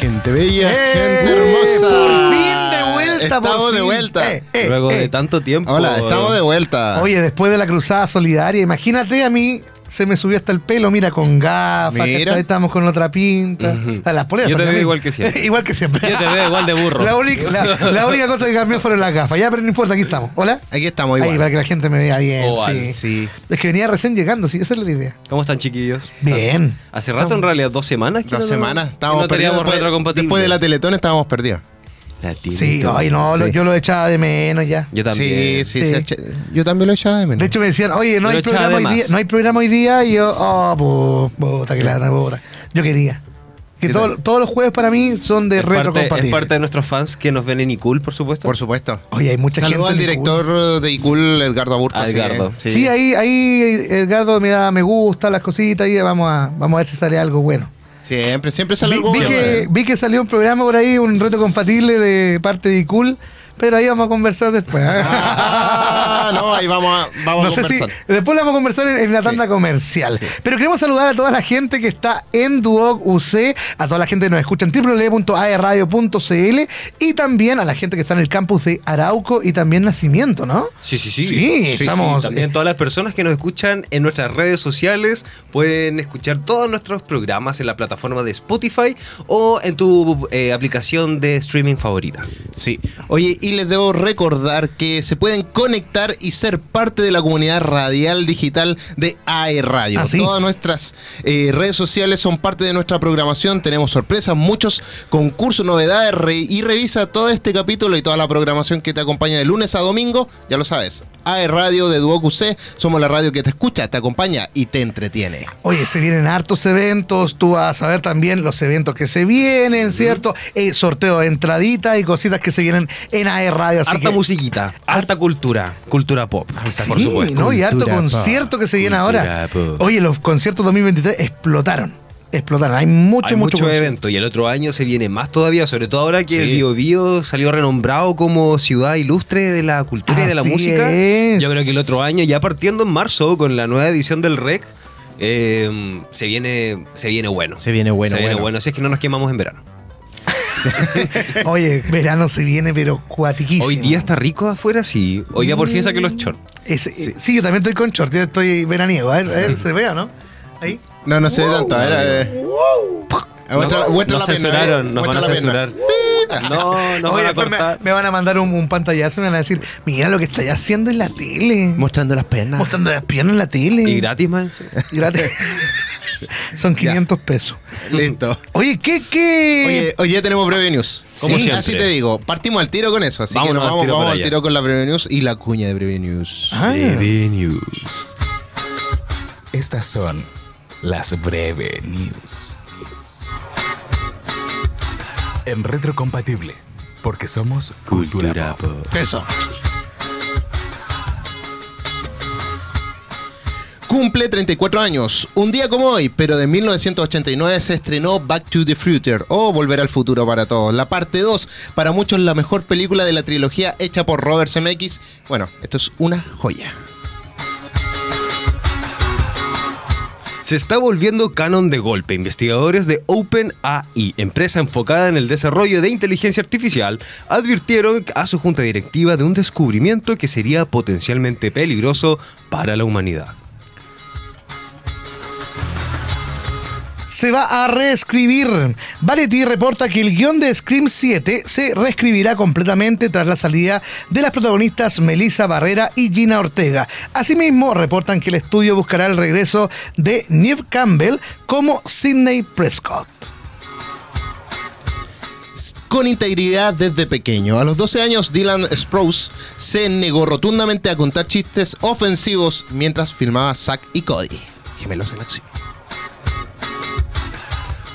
Hola, gente bella, ¡Eh! gente hermosa. Por fin de vuelta, Estamos por de fin. vuelta. Eh, eh, Luego eh. de tanto tiempo. Hola, estamos de vuelta. Oye, después de la cruzada solidaria, imagínate a mí, se me subió hasta el pelo, mira, con gafas, Mira. estábamos con otra pinta. Las poleras Yo te veo igual que siempre. igual que siempre. Yo te veo igual de burro. La única, la, la única cosa que cambió fueron las gafas. Ya, pero no importa, aquí estamos. ¿Hola? Aquí estamos Ahí, igual. para que la gente me vea bien. Oval, sí. sí. Es que venía recién llegando, sí, esa es la idea. ¿Cómo están, chiquillos? Bien. Hace rato, en realidad, dos semanas. Dos no- semanas. Estábamos no perdidos. después de la Teletón estábamos perdidos. La Sí, ay, no, lo- sí. yo lo echaba de menos ya. Yo también. Sí, sí, Sí. Yo también lo echaba de menos. De hecho me decían, oye, no hay lo programa hoy día, no hay programa hoy día, y yo, oh, pu- puta que lata, puta. Yo quería. Que Sí, todo- todos los jueves para mí son de retrocompatibles. es parte de nuestros fans que nos ven en iCool, por supuesto. por supuesto. Oye, hay mucha Saludos al gente. en director de ICUL, Edgardo Aburto. A sí, Edgardo. Sí, Sí, ahí, ahí Edgardo me da me gusta las cositas y vamos a, vamos a ver si sale algo bueno. Siempre, siempre sale Vi, algo vi bueno. que, vi que salió un programa por ahí, un reto compatible de parte de Icul, pero ahí vamos a conversar después. ¿eh? Ah, no, ahí vamos a, vamos No a sé si conversar. después lo vamos a conversar en, en la tanda comercial. Pero queremos saludar a toda la gente que está en Duoc UC, a toda la gente que nos escucha en www.aerradio.cl y también a la gente que está en el campus de Arauco y también Nacimiento, ¿no? Sí, sí, sí. Sí, estamos- También todas las personas que nos escuchan en nuestras redes sociales pueden escuchar todos nuestros programas en la plataforma de Spotify o en tu eh, aplicación de streaming favorita. Sí. Oye, y les debo recordar que se pueden conectar y ser parte de la comunidad radial digital de AE Radio. ¿Ah, sí? Todas nuestras eh, redes sociales son parte de nuestra programación. Tenemos sorpresas, muchos concursos, novedades. re- y revisa todo este capítulo y toda la programación que te acompaña de lunes a domingo. Ya lo sabes. AE Radio de Duoc UC. Somos la radio que te escucha, te acompaña y te entretiene. Oye, se vienen hartos eventos, tú vas a ver también los eventos que se vienen, ¿cierto? Eh, sorteo de entradita y cositas que se vienen en AE Radio. Así harta que, musiquita, harta cultura, cultura pop, Sí, por supuesto. ¿no? Y harto Cultura concierto que se viene Cultura ahora. pop. Oye, los conciertos 2023 explotaron. Explotaron. Hay mucho, Hay mucho, mucho evento y el otro año se viene más todavía, sobre todo ahora que Sí. el Bio Bio salió renombrado como ciudad ilustre de la cultura y de la música. es. Yo creo que el otro año, ya partiendo en marzo con la nueva edición del REC, eh, se viene se viene bueno. Se viene bueno, Se viene bueno. bueno. Si es que no nos quemamos en verano. Oye, verano se viene, pero cuatiquísimo. Hoy día está rico afuera, sí. Hoy día por fin saqué los shorts. Eh, sí. yo también estoy con short, yo estoy veraniego. A ver, a ver, se ve o no? Ahí. No, no se ve tanto. A ver, eh, muestra- No- nos la pena, censuraron, nos van a pena. censurar. No, nos Oye, van a me, cortar. me van a mandar un, un pantallazo y me van a decir, mira lo que estáis haciendo en la tele. Mostrando las penas. Mostrando las piernas en la tele. Y gratis, man. Gratis. Son 500 pesos. Listo. Oye, ¿qué, qué? Oye, hoy ya tenemos breve news. Como Sí, siempre. Así te digo. Partimos al tiro con eso. Así que nos al vamos, tiro vamos al tiro con la breve news y la cuña de breve news. Ah. TV News. Estas son las breve news. En retrocompatible, porque somos cultura, Cultura pop. pop. Eso. Cumple 34 años. Un día como hoy, pero de 1989 se estrenó Back to the Future o Volver al Futuro para todos. La parte 2, para muchos la mejor película de la trilogía hecha por Robert Zemeckis. Bueno, esto es una joya. Se está volviendo canon de golpe. Investigadores de OpenAI, empresa enfocada en el desarrollo de inteligencia artificial, advirtieron a su junta directiva de un descubrimiento que sería potencialmente peligroso para la humanidad. Se va a reescribir. Variety reporta que el guion de Scream 7 se reescribirá completamente tras la salida de las protagonistas Melissa Barrera y Gina Ortega. Asimismo, reportan que el estudio buscará el regreso de Neve Campbell como Sidney Prescott. Con integridad desde pequeño. A los 12 años, Dylan Sprouse se negó rotundamente a contar chistes ofensivos mientras filmaba Zack y Cody. Gemelos en acción.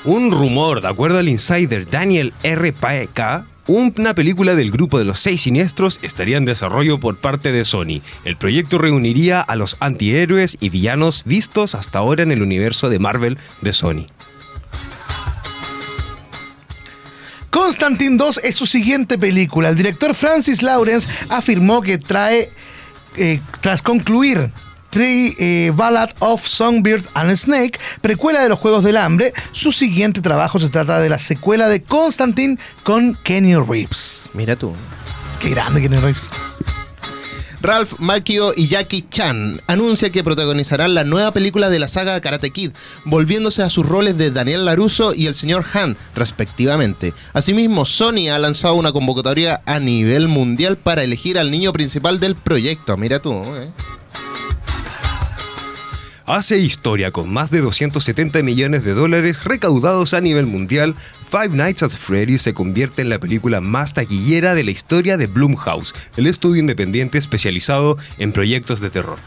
Un rumor, de acuerdo al insider Daniel R. Paeka, una película del grupo de los seis siniestros estaría en desarrollo por parte de Sony. El proyecto reuniría a los antihéroes y villanos vistos hasta ahora en el universo de Marvel de Sony. Constantine 2 es su siguiente película. El director Francis Lawrence afirmó que trae, eh, tras concluir The eh, Ballad of Songbird and Snake, precuela de los Juegos del Hambre. Su siguiente trabajo se trata de la secuela de Constantine con Kenny Reeves. Mira tú. Qué grande Kenny Reeves. Ralph Macchio y Jackie Chan anuncia que protagonizarán la nueva película de la saga Karate Kid, volviéndose a sus roles de Daniel LaRusso y el señor Han, respectivamente. Asimismo, Sony ha lanzado una convocatoria a nivel mundial para elegir al niño principal del proyecto. Mira tú, ¿eh? Hace historia con más de 270 millones de dólares recaudados a nivel mundial. Five Nights at Freddy's se convierte en la película más taquillera de la historia de Blumhouse, el estudio independiente especializado en proyectos de terror.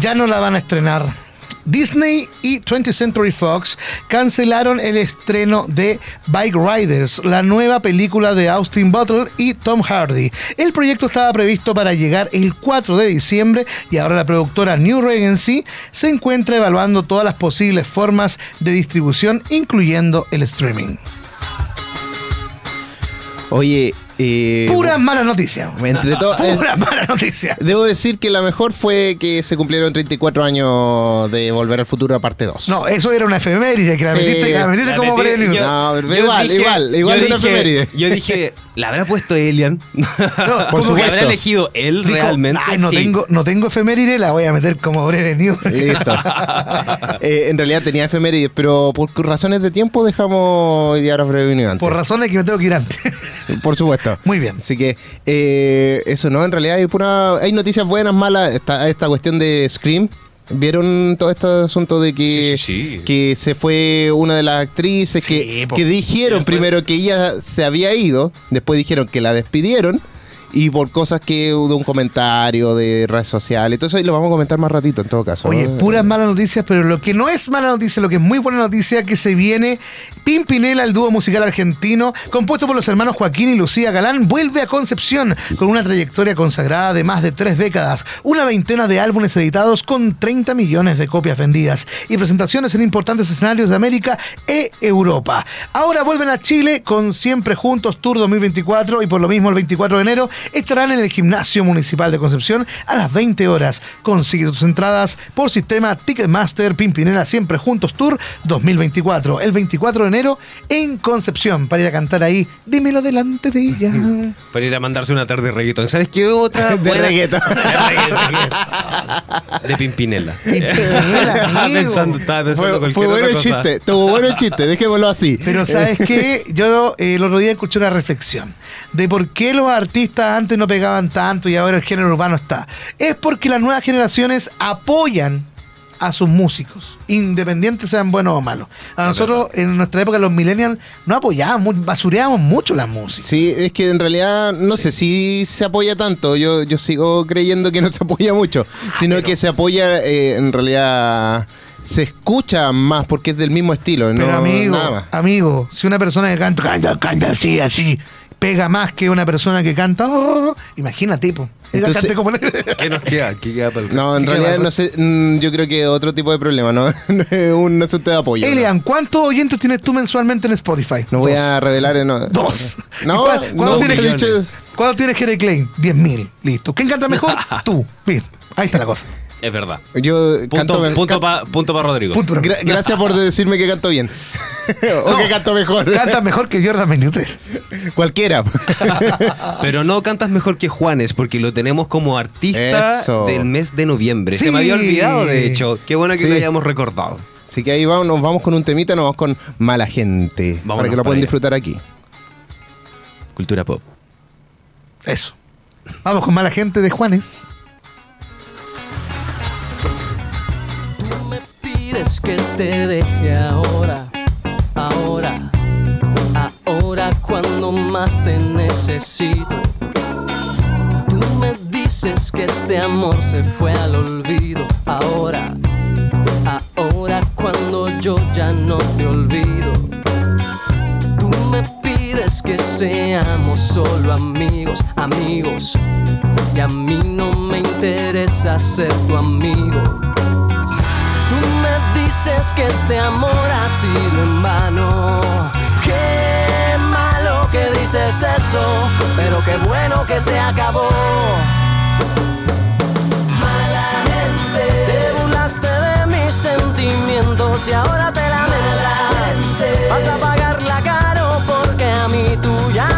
Ya no la van a estrenar. Disney y 20th Century Fox cancelaron el estreno de Bike Riders, la nueva película de Austin Butler y Tom Hardy. El proyecto estaba previsto para llegar el 4 de diciembre y ahora la productora New Regency se encuentra evaluando todas las posibles formas de distribución, incluyendo el streaming. Oye, eh, Pura mala noticia. entre todo, es- Pura mala noticia. debo decir que la mejor fue que se cumplieron 34 años de Volver al Futuro, parte 2. No, eso era una efeméride que la Sí, metiste, que la metiste La como metí- yo- No, pero yo igual, igual, igual de una efeméride. Yo dije, ¿la habrá puesto Elian? por Como que supuesto. habrá elegido él Dijo, realmente. "Ay, no, Sí. tengo, no tengo efeméride, la voy a meter como breve news. Listo. Eh, en realidad tenía efemérides, pero por razones de tiempo dejamos hoy día ahora breve antes. Por razones que me tengo que ir antes. Por supuesto. Muy bien. Así que eh, eso no, en realidad hay pura, hay noticias buenas, malas. Está esta cuestión de Scream. ¿Vieron todo este asunto de que, Sí, sí, sí. que se fue una de las actrices que, que dijeron después- primero que ella se había ido, después dijeron que la despidieron y por cosas que hubo un comentario de redes sociales. Todo eso y lo vamos a comentar más ratito en todo caso. Oye, ¿no? puras malas noticias, pero lo que no es mala noticia, lo que es muy buena noticia, que se viene Pimpinela, el dúo musical argentino, compuesto por los hermanos Joaquín y Lucía Galán, vuelve a Concepción con una trayectoria consagrada de más de tres décadas, una veintena de álbumes editados con 30 millones de copias vendidas y presentaciones en importantes escenarios de América e Europa. Ahora vuelven a Chile con Siempre Juntos Tour 2024 y por lo mismo el 24 de enero estarán en el Gimnasio Municipal de Concepción a las 20 horas. Consigue tus entradas por sistema Ticketmaster Pimpinela Siempre Juntos Tour 2024, el 24 de enero en Concepción, para ir a cantar ahí, dímelo delante de ella. Para ir a mandarse una tarde de reggaetón. ¿Sabes qué otra? De buena- reggaetón. De Pimpinela. Pimpinela, estaba pensando, estaba pensando Fue, fue bueno el chiste, estuvo bueno el chiste, dejémoslo así. Pero ¿sabes qué? Yo eh, el otro día escuché una reflexión de por qué los artistas antes no pegaban tanto y ahora el género urbano está. Es porque las nuevas generaciones apoyan a sus músicos, independientes sean buenos o malos. A nosotros en nuestra época los millennials no apoyábamos, basureábamos mucho la música. Sí, es que en realidad no sé si se apoya tanto. Yo, yo sigo creyendo que no se apoya mucho, Ah, sino que se apoya eh, en realidad. Se escucha más porque es del mismo estilo. Pero no, amigo, nada más. amigo, si una persona que canta, canta, canta así, así, pega más que una persona que canta, oh, imagínate, po. Ella Entonces- cante como ¿Qué nos queda? ¿Qué queda para el No, en ¿Qué realidad no sé. mm, Yo creo que es otro tipo de problema, ¿no? No es un asunto de apoyo. ¿no? Elian, ¿cuántos oyentes tienes tú mensualmente en Spotify? No voy a revelar. No. Dos. No, ¿Y cuál- no, cuánto porque tienes, he dicho es- ¿Cuánto tienes Jere Klein? 10.000. Listo. ¿Quién canta mejor? Tú. Bien. Ahí está la cosa. Es verdad. Yo canto. Punto, punto can- para punto pa Rodrigo. Punto para gra- gracias por decirme que canto bien. o No, que canto mejor. Canta mejor que Jordan 23. Cualquiera. Pero no cantas mejor que Juanes, porque lo tenemos como artista Eso. del mes de noviembre. Sí. Se me había olvidado, de hecho. Qué bueno que Sí. lo hayamos recordado. Así que ahí vamos, nos vamos con un temita, nos vamos con Mala Gente. Vámonos para que lo para puedan disfrutar aquí. Cultura pop. Eso. Vamos con mala gente de Juanes. Pides que te deje ahora, ahora, ahora cuando más te necesito. Tú me dices que este amor se fue al olvido, ahora, ahora cuando yo ya no te olvido. Tú me pides que seamos solo amigos, amigos. Y a mí no me interesa ser tu amigo dices que este amor ha sido en vano. Qué malo que dices eso, pero qué bueno que se acabó. Mala gente, te burlaste de mis sentimientos y ahora te la lamentas. Vas a pagarla caro porque a mí tú ya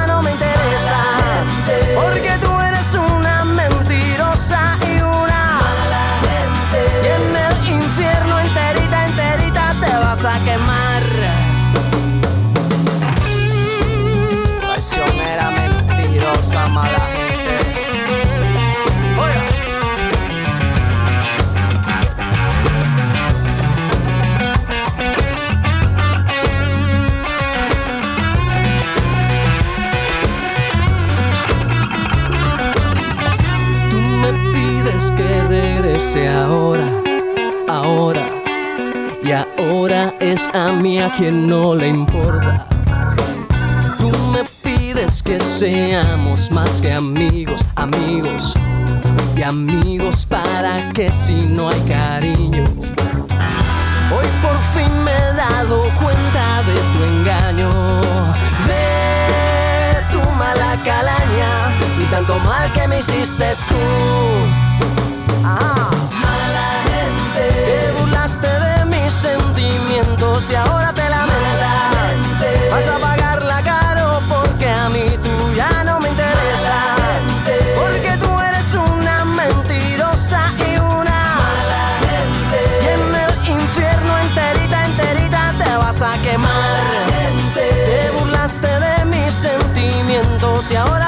a mí a quien no le importa. Tú me pides que seamos más que amigos, amigos. Y amigos para que si no hay cariño. Hoy por fin me he dado cuenta de tu engaño, de tu mala calaña y tanto mal que me hiciste tú. Ah, mala gente, te burlaste sentimientos y ahora te lamentas. Vas a pagarla caro porque a mí tú ya no me interesas. Porque tú eres una mentirosa y una mala gente. Y en el infierno enterita, enterita te vas a quemar. Te burlaste de mis sentimientos y ahora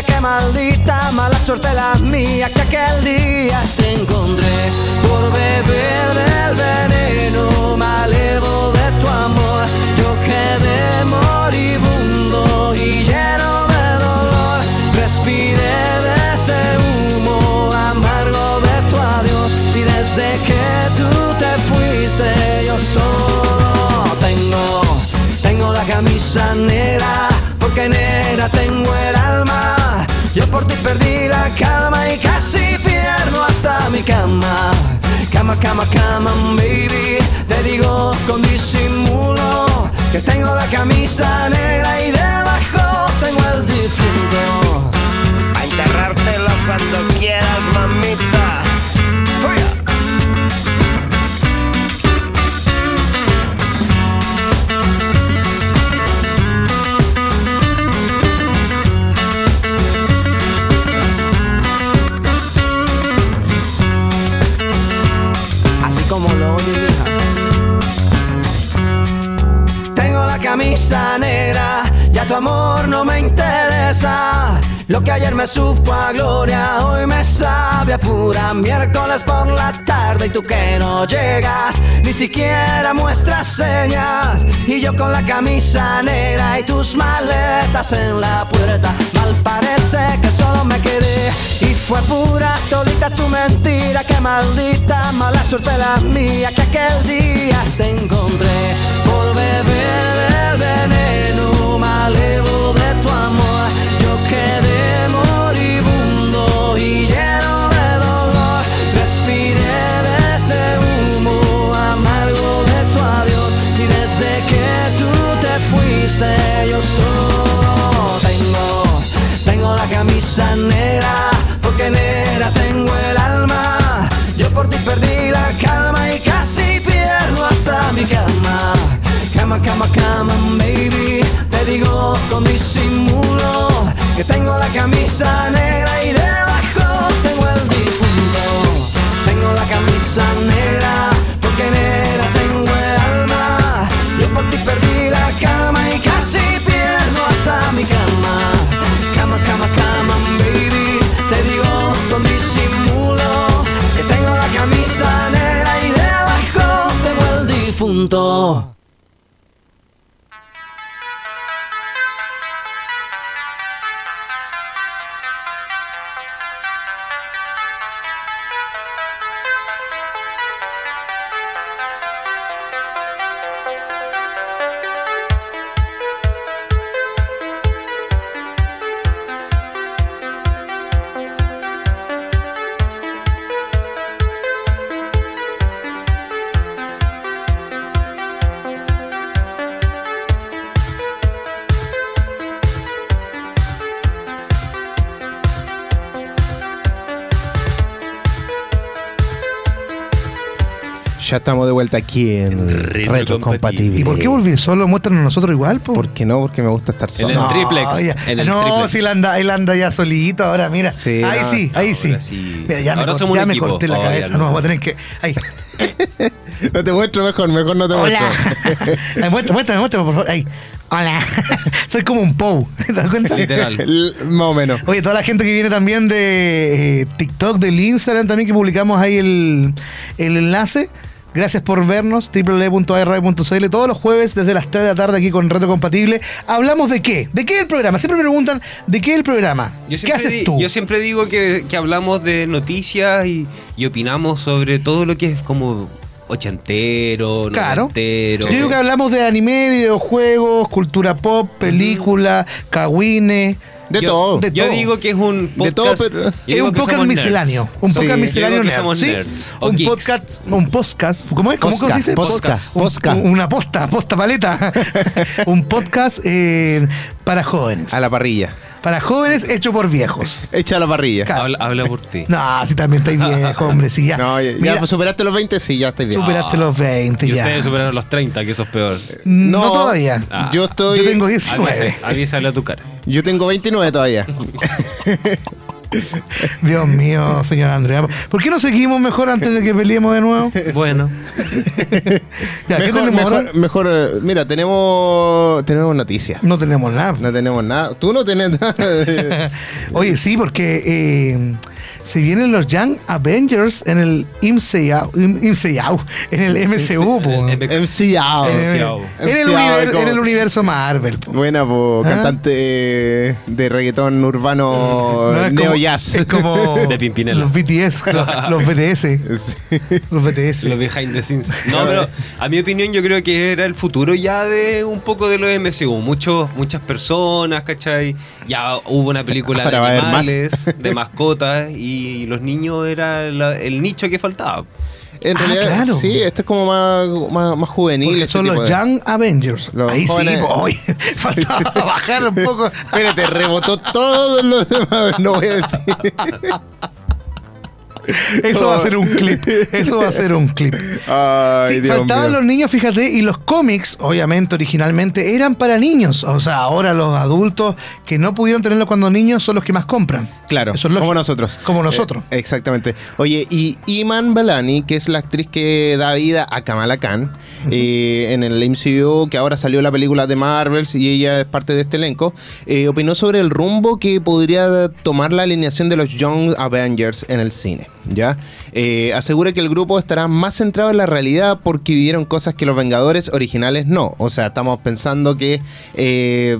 Maldita mala suerte la mía que aquel día te encontré por beber del veneno malevo de tu amor. Yo quedé moribundo y lleno de dolor. Respiré de ese humo amargo de tu adiós y desde que tú te fuiste yo solo tengo, tengo la camisa negra porque negra tengo el alma. Por ti perdí la calma y casi pierdo hasta mi cama. Cama, cama, cama, baby. Te digo con disimulo que tengo la camisa negra y debajo tengo el difunto. A enterrártelo cuando quieras, mamita. Oiga. Camisa negra, ya tu amor no me interesa. Lo que ayer me supo a gloria, hoy me sabe a pura miércoles por la tarde. Y tú que no llegas, ni siquiera muestras señas. Y yo con la camisa negra y tus maletas en la puerta, mal parece que solo me quedé. Y fue pura todita tu mentira, que maldita mala suerte la mía que aquel día te encontré. Por beber cama. Cama, cama, cama, baby. Te digo con disimulo que tengo la camisa negra y debajo tengo el difunto. Tengo la camisa negra Ya estamos de vuelta aquí en Retro Retro Compatible. ¿Y por qué volví solo? Muéstranos nosotros igual, po. ¿Por qué no? Porque me gusta estar En solo. el No, triplex. ya- en el no, triplex. si él anda, él anda ya solito ahora, mira. Sí, ahí no, sí, ahí sí. ahora sí. Mira, ya, Ahora me, cor- somos ya un me equipo. corté la Oh, cabeza. No, no. voy a tener que. Ahí. No te muestro mejor, mejor no te Hola. muestro. Ay, muéstrame, muéstrame, muéstrame, por favor. Ahí. Hola. Soy como un Pou. ¿Te das cuenta? Literal. Más o menos. Oye, toda la gente que viene también de eh, TikTok, del Instagram también, que publicamos ahí el, el enlace. Gracias por vernos, www.array.cl todos los jueves desde las 3 de la tarde aquí con Reto Compatible. ¿Hablamos de qué? ¿De qué es el programa? Siempre me preguntan, ¿de qué es el programa? Yo ¿Qué haces tú? Yo siempre digo que, que hablamos de noticias y, y opinamos sobre todo lo que es como ochentero, Claro. noventero. Yo digo que hablamos de anime, videojuegos, cultura pop, película, kawine. De Yo- todo. de Yo todo. digo que es un podcast. De todo, pero- Es digo un podcast nerds. misceláneo. Un podcast misceláneo nerd, ¿sí? nerds o Un geeks. podcast, un podcast. ¿Cómo es? ¿Cómo, cómo se dice? Podcast, podcast, Un- podcast. Una posta, posta paleta. un podcast eh, para jóvenes. A la parrilla. Para jóvenes hecho por viejos. Echa a la parrilla. Claro. Habla, habla por ti. No, si también estáis viejo, hombre. Si ya, No, ya, Mira, ya superaste los 20, sí, ya estoy bien. superaste los 20 Y ya. ustedes superaron los 30, que eso es peor. No, No. todavía. Ah. Yo estoy. Yo tengo 19. Avisa- Avísale a tu cara. Yo tengo 29 todavía. Dios mío, señor Andrea. ¿Por qué no seguimos mejor antes de que peleemos de nuevo? Bueno. Ya, ¿qué mejor, tenemos ahora? mejor, mejor, eh, mira, tenemos tenemos noticias. No tenemos nada. No tenemos nada. Tú no tenés nada. Oye, sí, porque eh, se vienen los Young Avengers en el MCU, MCU, en el MCU. En el universo Marvel. po. Buena, po, ¿Ah? cantante eh, de reggaetón urbano No, neo como- jazz. Es como De Pimpinela. los BTS, los, los BTS, Sí. los BTS. Los behind the scenes. No, pero a mi opinión yo creo que era el futuro ya de un poco de los MCU. Muchos, muchas personas, ¿cachai? Ya hubo una película de Ahora más. animales, de mascotas, y los niños era la- el nicho que faltaba. En Ah, realidad, claro. sí, este es como más, más, más juvenil. Este son tipo los de- Young Avengers. Los Ahí jóvenes- sí, oye, faltaba bajar un poco. Espérate, rebotó todos los demás. No voy a decir. Eso va a ser un clip. Eso va a ser un clip. Ay, Sí, Dios faltaban mío. los niños, fíjate, y los cómics, obviamente, originalmente, eran para niños. O sea, ahora los adultos que no pudieron tenerlo cuando niños son los que más compran. Claro, Eso es lógico. como nosotros. Como nosotros. Eh, exactamente. Oye, y Iman Belani, que es la actriz que da vida a Kamala Khan eh, en el MCU, que ahora salió la película de Marvels y ella es parte de este elenco, eh, opinó sobre el rumbo que podría tomar la alineación de los Young Avengers en el cine. ¿Ya? Eh, asegura que el grupo estará más centrado en la realidad porque vivieron cosas que los Vengadores originales no. O sea, estamos pensando que... eh,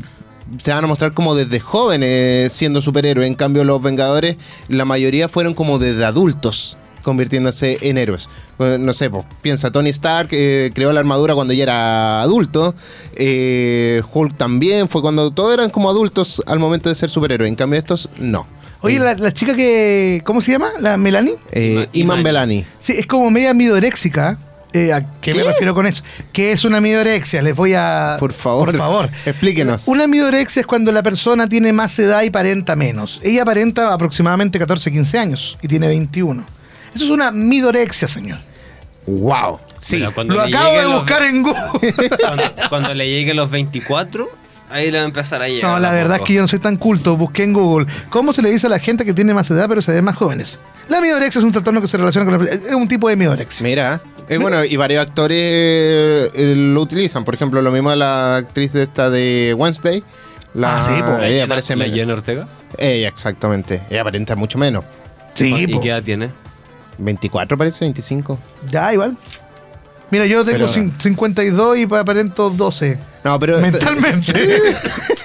se van a mostrar como desde jóvenes siendo superhéroes. En cambio, los Vengadores, la mayoría fueron como desde adultos convirtiéndose en héroes. Eh, No sé, pues, piensa, Tony Stark eh, creó la armadura cuando ya era adulto. eh, Hulk también fue cuando todos eran como adultos al momento de ser superhéroes. En cambio, estos no. Oye, la, la chica que. ¿Cómo se llama? ¿La Melanie? Eh, Iman-. Belani. Sí, es como media midoréxica. Eh, ¿A qué, me refiero con eso? ¿Qué es una midorexia? Les voy a... Por favor, Por favor. explíquenos. Una midorexia es cuando la persona tiene más edad y aparenta menos. Ella aparenta aproximadamente 14, 15 años y tiene 21. Eso es una midorexia, señor. Wow. Sí. Lo acabo de los- buscar en Google. Cuando, cuando le lleguen los 24, ahí le va a empezar a llegar. No, la a verdad es que yo no soy tan culto. Busqué en Google. ¿Cómo se le dice a la gente que tiene más edad pero se ve más jóvenes? La miorexia es un trastorno que se relaciona con la... Es un tipo de miorexia. Mira. eh, bueno, y varios actores eh, lo utilizan. Por ejemplo, lo mismo la actriz de esta de Wednesday. La, Ah, sí. La ella Jenna- parece la menos. Jenna Ortega. Ella, exactamente. Ella aparenta mucho menos. Sí, ¿Y po. qué edad tiene? 24 parece, 25. Ya, igual. Mira, yo tengo Pero- cin- 52 y aparento 12. No, pero. Mentalmente.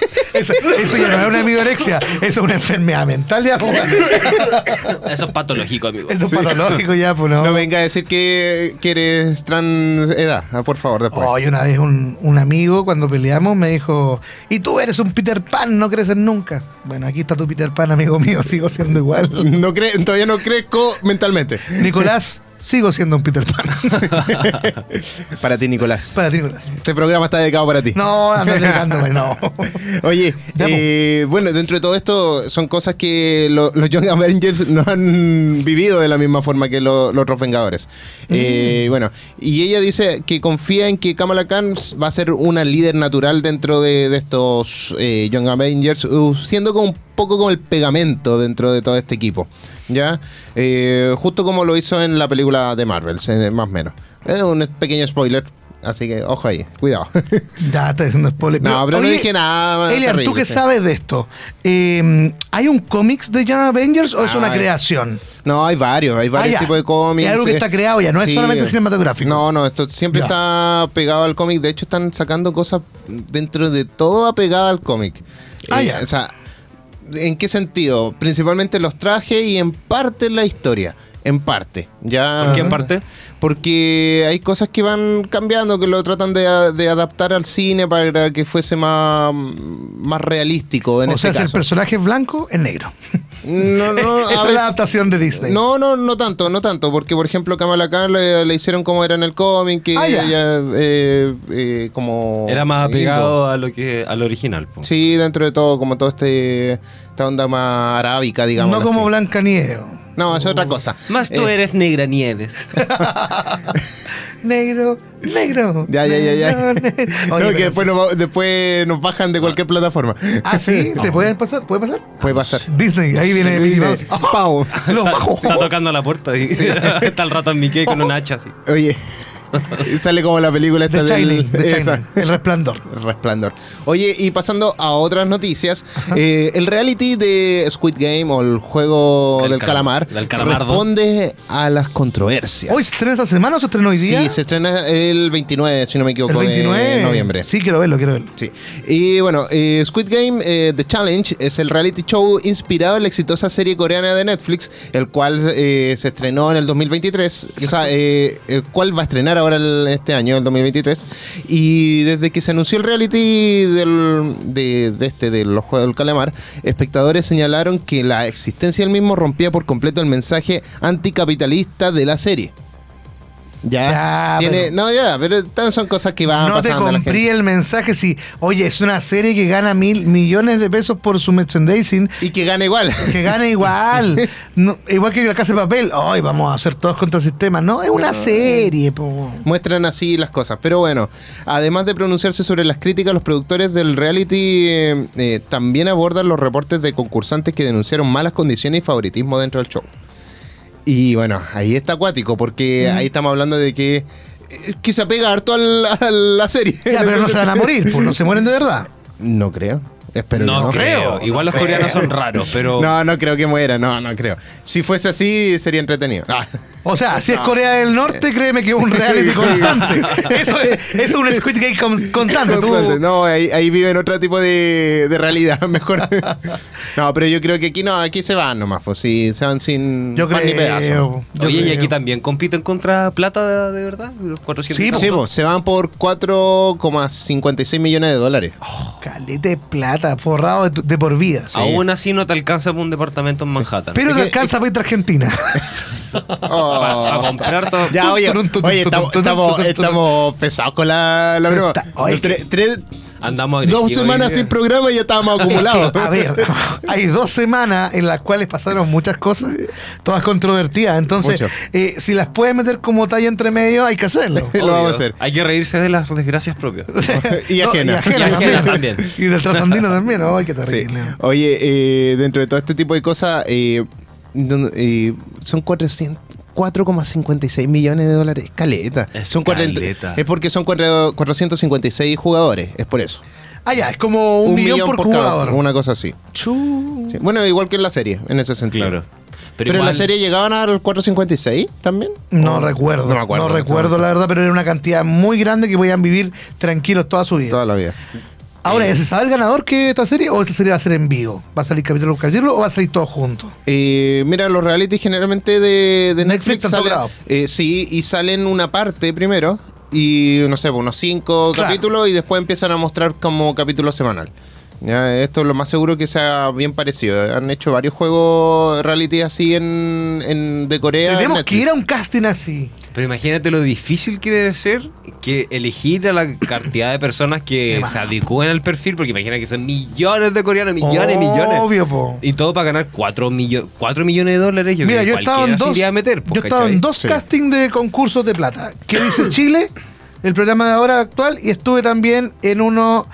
eso, eso ya no es una miorexia, eso es una enfermedad mental ya. po. Eso es patológico, amigo. Eso es patológico ya, pues no. No venga a decir que, que eres trans edad, ah, por favor, después. Hoy una vez un, un amigo cuando peleamos me dijo, y tú eres un Peter Pan, no creces nunca. Bueno, aquí está tu Peter Pan, amigo mío, sigo siendo igual. No cre- todavía no crezco mentalmente. Nicolás, sigo siendo un Peter Pan. Para ti, Nicolás. Para ti, Nicolás. Este programa está dedicado para ti. No, ando dedicándome, no. Oye, po. eh, bueno, dentro de todo esto son cosas que lo- los Young Avengers no han vivido de la misma forma que lo- los otros Vengadores. Eh, Mm. bueno, y ella dice que confía en que Kamala Khan va a ser una líder natural dentro de, de estos eh, Young Avengers, siendo como un poco como el pegamento dentro de todo este equipo. ¿Ya? Eh, justo como lo hizo en la película de Marvel, eh, más o menos. Es un pequeño spoiler, así que ojo ahí, cuidado. Ya está diciendo spoiler. No, pero no dije nada. Elian, ¿tú sí. sabes de esto? Eh, ¿Hay un cómics de Young Avengers o es una creación? No, hay varios, hay varios Ah, tipos de cómics. Es algo que está creado ya, no es solamente cinematográfico. No, no, esto siempre Ya. está pegado al cómic. De hecho, están sacando cosas dentro de todo apegada al cómic. Ah, Eh, ya. O sea, ¿en qué sentido? Principalmente los trajes y en parte la historia. En parte. Ya, ¿Por qué en parte? Porque hay cosas que van cambiando, que lo tratan de, de adaptar al cine para que fuese más, más realístico en o este sea, si el personaje es blanco, es negro. No, no, Esa es la adaptación de Disney. no, no, no tanto, no tanto, porque por ejemplo Kamala Khan le, le hicieron como era en el cómic, que Ah, ya. ella eh, eh, como... Era más apegado a lo que al original. po. Sí, dentro de todo, como todo este esta onda más arábica, digamos. no como así. Blanca Nieves. No, es otra cosa. Más tú Eh, eres negra nieves. Negro, negro. Ya, ya, ya, ya. negro, negro. No, Oye, que después nos, después nos bajan de cualquier plataforma. Ah, sí, ¿te puede pasar? ¿Puede pasar? Puede pasar. Disney, ahí viene Sí, Disney. Mouse. Ah, Pau. Bajos. Está tocando la puerta y está el rato en Mickey con un hacha así. Oye, sale como la película esta De del... Shining, esa. Shining, El Resplandor. Resplandor. Oye, y pasando a otras noticias, eh, el reality de Squid Game o el juego El del calam- calamar del responde a las controversias. ¿Hoy se estrena esta semana o se estrena hoy día? Sí, se estrena el 29, si no me el equivoco, 29 de noviembre. Sí, quiero verlo, quiero verlo. Sí. Y bueno, eh, Squid Game eh, The Challenge es el reality show inspirado en la exitosa serie coreana de Netflix, el cual eh, se estrenó en el 2023. O sea, eh, el cual va a estrenar ahora el- este año, el 2023. Y desde que se anunció el reality del, de, de este, de los Juegos del Calamar, espectadores señalaron que la existencia del mismo rompía por completo el mensaje anticapitalista de la serie. Ya, Ya, tiene, pero- no, ya, pero son cosas que van no te pasando. a compré el mensaje si, oye, es una serie que gana mil millones de pesos por su merchandising, Y que gane igual. que gana igual. No, igual que la casa de papel. Hoy vamos a hacer todos contra el sistema. No, es una serie, po. Muestran así las cosas. Pero bueno, además de pronunciarse sobre las críticas, los productores del reality eh, eh, también abordan los reportes de concursantes que denunciaron malas condiciones y favoritismo dentro del show. Y bueno, ahí está acuático, porque Mm. ahí estamos hablando de que, eh, que se apega harto al- a la serie. Ya, pero no se van a morir, pues no se mueren de verdad. No creo. Espero que no, creo. Igual los coreanos son raros, pero. No, no creo que muera, no, no creo. Si fuese así, sería entretenido. Ah. O sea, si es Corea del Norte, créeme que es un reality constante. Eso es, un Squid Game con- constante. Tú- No, ahí, ahí viven otro tipo de, de realidad, mejor. no, pero yo creo que aquí no, aquí se van nomás, pues si se van sin Yo pan ni pedazo. creo. yo Oye, y creo. aquí también compiten contra plata de, de verdad. Los 400 Sí, Sí, pues, se van por 4,56 millones de dólares. Calete de plata, forrado de, de por vida. Aún así no te alcanza para un departamento en Manhattan. Pero Es te que- alcanza para irte a Argentina. Oh. Para comprar todo. Ya, oye, oye estamos, pesados con la, la broma. Está- oye, Tres- tres- Andamos agresivos. Dos semanas sin programa y ya estábamos acumulados. A ver, hay dos semanas en las cuales pasaron muchas cosas, todas controvertidas. Entonces, eh, si las puedes meter como talla entre medio, hay que hacerlo. Lo Obvio. vamos a hacer. Hay que reírse de las desgracias propias. y No, ajena. y ajena Y ajena también. también. Y del trasandino también. Ay, qué Sí. terrible. Oye, eh, dentro de todo este tipo de cosas, eh, eh, son 400 4,56 millones de dólares. Caleta. Es son 40 caleta. es porque son cuatro- 456 jugadores. Es por eso. Ah, ya, es como un, millón, por, jugador. una cosa así. Chu. Sí. Bueno, igual que en la serie, en ese sentido. Claro. Pero, en igual- la serie llegaban al 456 también. No ¿O- recuerdo, No me acuerdo. no recuerdo la verdad, pero era una cantidad muy grande que podían vivir tranquilos toda su vida. Toda la vida. Ahora, ¿ya se sabe el ganador que esta serie o esta serie va a ser en vivo? ¿Va a salir capítulo por capítulo o va a salir todo junto? Eh, mira, los reality generalmente de, de Netflix Netflix, salen, eh, sí, y salen una parte primero y no sé, pues, unos cinco Claro. capítulos y después empiezan a mostrar como capítulo semanal. Ya, esto es lo más seguro que sea bien parecido. Han hecho varios juegos reality así en, en- de Corea. en Tenemos que ir a un casting así. Pero imagínate lo difícil que debe ser que elegir a la cantidad de personas que se adecúen al perfil, porque imagina que son millones de coreanos, millones, millones. Obvio, po. Y todo para ganar 4, millo- cuatro millones de dólares. Yo Mira, creo yo que estaba en dos, a meter. po, yo estaba en dos Sí. castings de concursos de plata. Que dice Chile, el programa de ahora actual, y estuve también en uno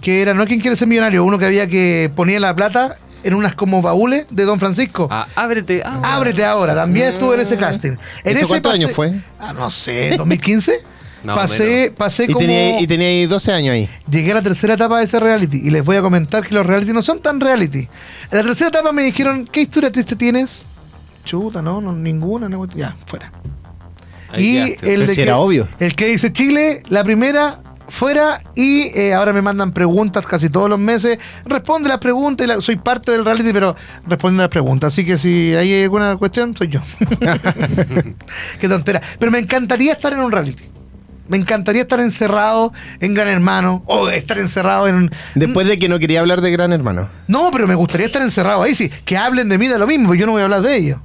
que era no quien quiere ser millonario, uno que había que ponía la plata en unas como baúles de Don Francisco. Ah, ábrete. ah, Ábrete ahora, también estuve en ese casting. En ¿Eso ese cuántos años fue? Ah, no sé, 2015. Más o pasé, pasé Y como. tenía, y tenía ahí 12 años ahí. Llegué a la tercera etapa de ese reality y les voy a comentar que los reality no son tan reality. En la tercera etapa me dijeron, ¿qué historia triste tienes? Chuta, no, no ninguna, no, ya, fuera. ahí y quedaste. el de si que, era obvio. el que dice Chile, la primera, fuera, y eh, ahora me mandan preguntas casi todos los meses. Responde las preguntas, y la- soy parte del reality, pero responde las preguntas. Así que si hay alguna cuestión, soy yo. Qué tontera. Pero me encantaría estar en un reality. Me encantaría estar encerrado en Gran Hermano o estar encerrado en... Después de que no quería hablar de Gran Hermano. No, pero me gustaría estar encerrado ahí, sí. Que hablen de mí de lo mismo, pero yo no voy a hablar de ellos.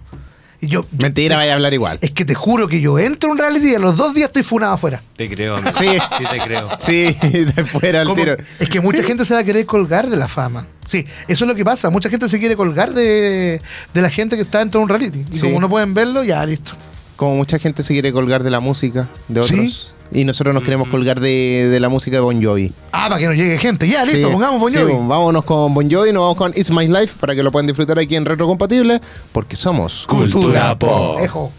Y yo, yo- Mentira, vaya a hablar igual. es que te juro que yo entro a un reality y a los dos días estoy funado afuera. Te creo, amigo. Sí. sí te creo. Sí, de fuera al Como- tiro. Es que mucha gente se va a querer colgar de la fama. Sí, eso es lo que pasa. Mucha gente se quiere colgar de, de la gente que está dentro de un reality. Y Sí. como no pueden verlo, ya listo. Como mucha gente se quiere colgar de la música de otros. Y nosotros nos queremos colgar de, de la música de Bon Jovi. Ah, para que no llegue gente. Ya, listo, Sí, pongamos Bon sí, Jovi. vámonos con Bon Jovi, nos vamos con It's My Life para que lo puedan disfrutar aquí en Retro Compatible, porque somos Cultura Pop. Ejo.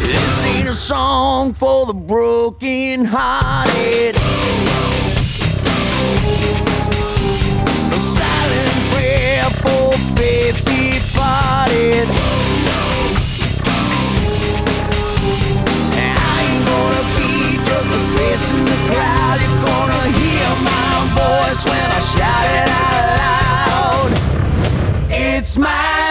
This ain't a song for the broken hearted. Voice when I shout it out loud. It's my